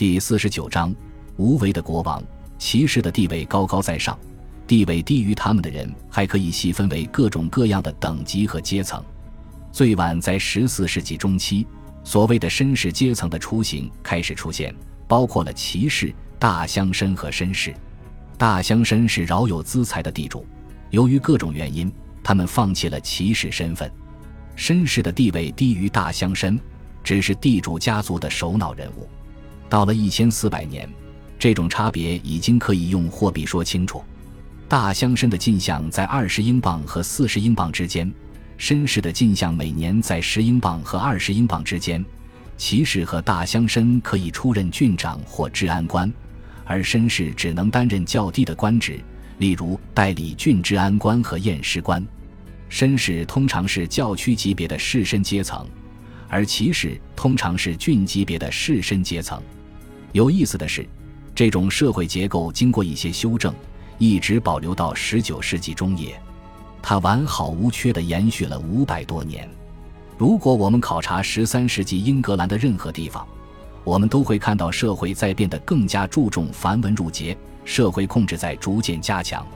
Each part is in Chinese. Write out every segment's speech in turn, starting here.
第四十九章，无为的国王，骑士的地位高高在上，地位低于他们的人还可以细分为各种各样的等级和阶层。最晚在十四世纪中期，所谓的绅士阶层的雏形开始出现，包括了骑士、大乡绅和绅士。大乡绅是饶有资财的地主，由于各种原因，他们放弃了骑士身份。绅士的地位低于大乡绅，只是地主家族的首脑人物。到了一千四百年，这种差别已经可以用货币说清楚。大乡绅的进项在二十英镑和四十英镑之间，绅士的进项每年在十英镑和二十英镑之间。骑士和大乡绅可以出任郡长或治安官，而绅士只能担任较低的官职，例如代理郡治安官和验尸官。绅士通常是教区级别的士绅阶层，而骑士通常是郡级别的士绅阶层。有意思的是，这种社会结构经过一些修正，一直保留到十九世纪中叶，它完好无缺地延续了五百多年。如果我们考察十三世纪英格兰的任何地方，我们都会看到社会在变得更加注重繁文缛节，社会控制在逐渐加强。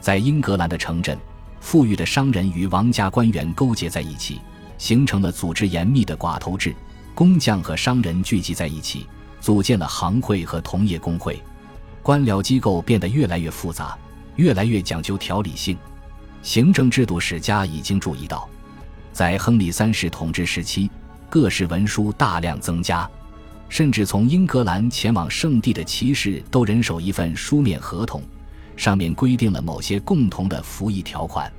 在英格兰的城镇，富裕的商人与王家官员勾结在一起，形成了组织严密的寡头制，工匠和商人聚集在一起。组建了行会和同业工会，官僚机构变得越来越复杂，越来越讲究条理性。行政制度史家已经注意到，在亨利三世统治时期，各式文书大量增加，甚至从英格兰前往圣地的骑士都人手一份书面合同，上面规定了某些共同的服役条款，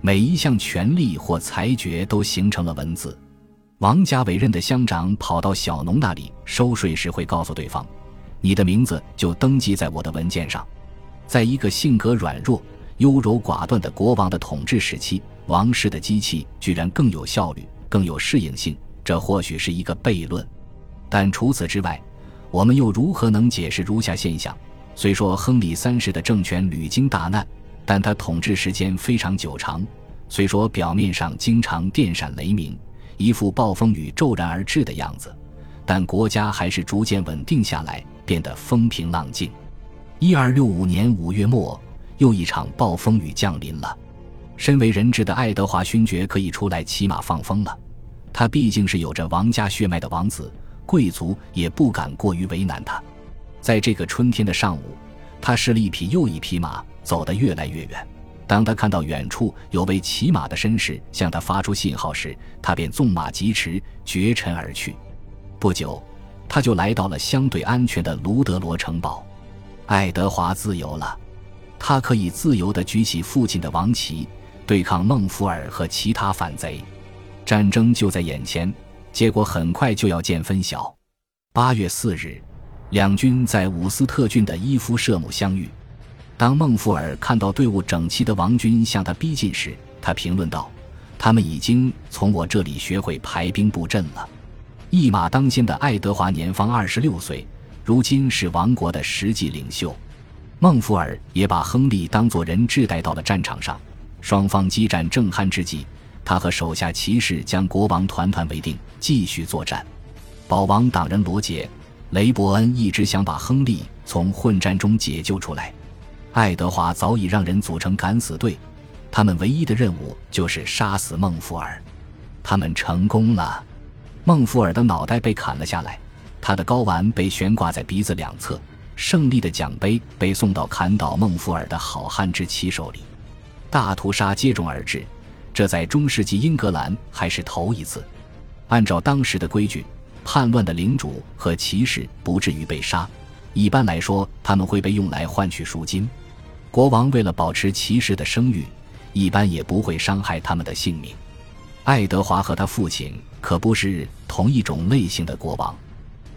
每一项权利或裁决都形成了文字。王家委任的乡长跑到小农那里收税时，会告诉对方：“你的名字就登记在我的文件上。”在一个性格软弱、优柔寡断的国王的统治时期，王室的机器居然更有效率、更有适应性。这或许是一个悖论，但除此之外，我们又如何能解释如下现象？虽说亨利三世的政权屡经大难，但他统治时间非常久长。虽说表面上经常电闪雷鸣。一副暴风雨骤然而至的样子，但国家还是逐渐稳定下来，变得风平浪静。一二六五年五月末，又一场暴风雨降临了。身为人质的爱德华勋爵可以出来骑马放风了。他毕竟是有着王家血脉的王子，贵族也不敢过于为难他。在这个春天的上午，他试了一匹又一匹马，走得越来越远。当他看到远处有位骑马的绅士向他发出信号时，他便纵马疾驰，绝尘而去。不久，他就来到了相对安全的卢德罗城堡。爱德华自由了，他可以自由地举起父亲的王旗，对抗孟福尔和其他反贼。战争就在眼前，结果很快就要见分晓。八月四日，两军在伍斯特郡的伊夫舍姆相遇。当孟福尔看到队伍整齐的王军向他逼近时，他评论道：“他们已经从我这里学会排兵布阵了。”一马当先的爱德华年方二十六岁，如今是王国的实际领袖。孟福尔也把亨利当作人质带到了战场上。双方激战正酣之际，他和手下骑士将国王团团围定，继续作战。保王党人罗杰·雷伯恩一直想把亨利从混战中解救出来。爱德华早已让人组成敢死队，他们唯一的任务就是杀死孟福尔。他们成功了，孟福尔的脑袋被砍了下来，他的睾丸被悬挂在鼻子两侧，胜利的奖杯被送到砍倒孟福尔的好汉之妻手里。大屠杀接踵而至，这在中世纪英格兰还是头一次。按照当时的规矩，叛乱的领主和骑士不至于被杀，一般来说，他们会被用来换取赎金。国王为了保持骑士的声誉，一般也不会伤害他们的性命。爱德华和他父亲可不是同一种类型的国王。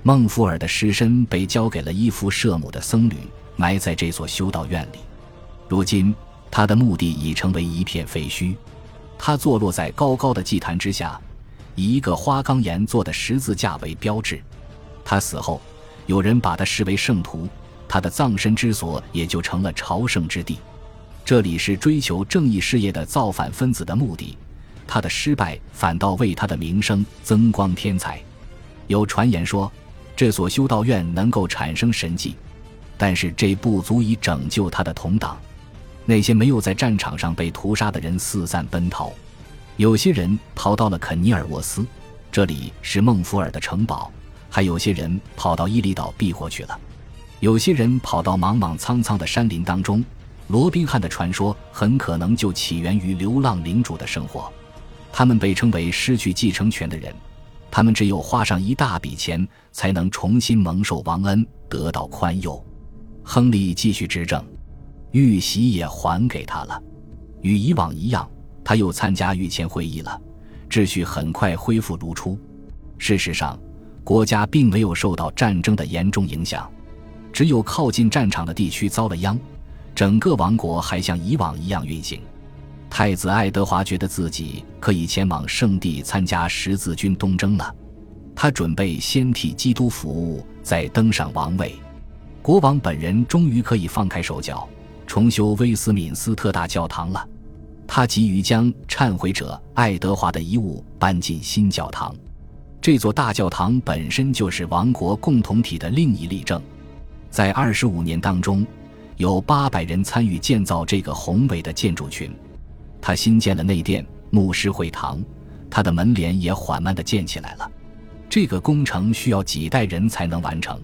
孟福尔的尸身被交给了伊夫舍姆的僧侣，埋在这所修道院里。如今，他的墓地已成为一片废墟。他坐落在高高的祭坛之下，以一个花岗岩做的十字架为标志。他死后，有人把他视为圣徒。他的葬身之所也就成了朝圣之地，这里是追求正义事业的造反分子的目的。他的失败反倒为他的名声增光添彩。有传言说，这所修道院能够产生神迹，但是这不足以拯救他的同党。那些没有在战场上被屠杀的人四散奔逃，有些人逃到了肯尼尔沃斯，这里是孟福尔的城堡；还有些人跑到伊犁岛避祸去了。有些人跑到莽莽苍苍的山林当中。罗宾汉的传说很可能就起源于流浪领主的生活。他们被称为失去继承权的人，他们只有花上一大笔钱，才能重新蒙受王恩，得到宽宥。亨利继续执政。玉玺也还给他了，与以往一样，他又参加御前会议了，秩序很快恢复如初。事实上，国家并没有受到战争的严重影响，只有靠近战场的地区遭了殃，整个王国还像以往一样运行。太子爱德华觉得自己可以前往圣地参加十字军东征了，他准备先替基督服务，再登上王位。国王本人终于可以放开手脚。重修威斯敏斯特大教堂了，他急于将忏悔者爱德华的遗物搬进新教堂。这座大教堂本身就是王国共同体的另一例证。在二十五年当中，有八百人参与建造这个宏伟的建筑群。他新建了内殿、牧师会堂，他的门帘也缓慢地建起来了。这个工程需要几代人才能完成。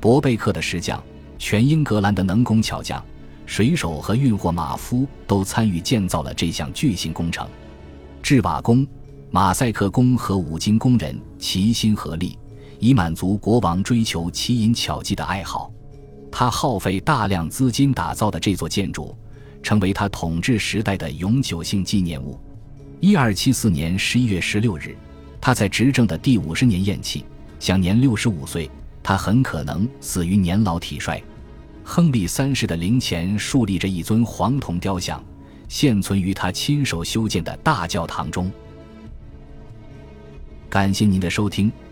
博贝克的石匠，全英格兰的能工巧匠。水手和运货马夫都参与建造了这项巨型工程，制瓦工、马赛克工和五金工人齐心合力，以满足国王追求奇淫巧技的爱好。他耗费大量资金打造的这座建筑，成为他统治时代的永久性纪念物。一二七四年十一月十六日，他在执政的第五十年咽气，享年六十五岁。他很可能死于年老体衰。亨利三世的陵前竖立着一尊黄铜雕像，现存于他亲手修建的大教堂中。感谢您的收听，